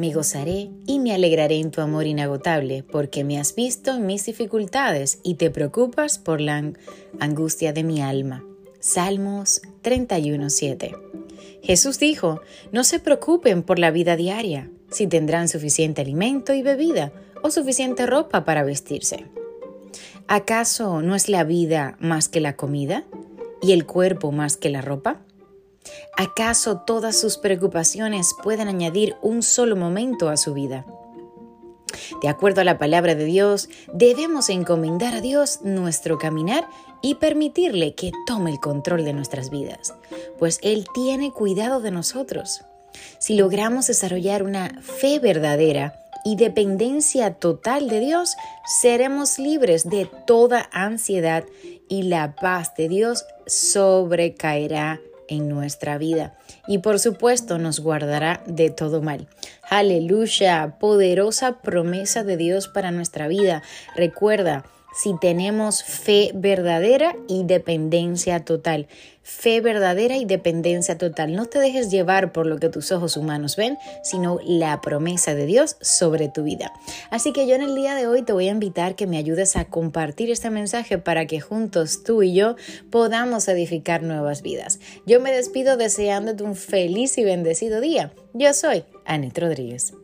Me gozaré y me alegraré en tu amor inagotable, porque me has visto en mis dificultades y te preocupas por la angustia de mi alma. Salmos 31:7. Jesús dijo, no se preocupen por la vida diaria, si tendrán suficiente alimento y bebida o suficiente ropa para vestirse. ¿Acaso no es la vida más que la comida y el cuerpo más que la ropa? ¿Acaso todas sus preocupaciones pueden añadir un solo momento a su vida? De acuerdo a la palabra de Dios, debemos encomendar a Dios nuestro caminar y permitirle que tome el control de nuestras vidas, pues Él tiene cuidado de nosotros. Si logramos desarrollar una fe verdadera y dependencia total de Dios, seremos libres de toda ansiedad y la paz de Dios sobrecaerá en nuestra vida y por supuesto nos guardará de todo mal. Aleluya, poderosa promesa de Dios para nuestra vida. Recuerda, si tenemos fe verdadera y dependencia total. Fe verdadera y dependencia total. No te dejes llevar por lo que tus ojos humanos ven, sino la promesa de Dios sobre tu vida. Así que yo en el día de hoy te voy a invitar que me ayudes a compartir este mensaje para que juntos tú y yo podamos edificar nuevas vidas. Yo me despido deseándote un feliz y bendecido día. Yo soy Anet Rodríguez.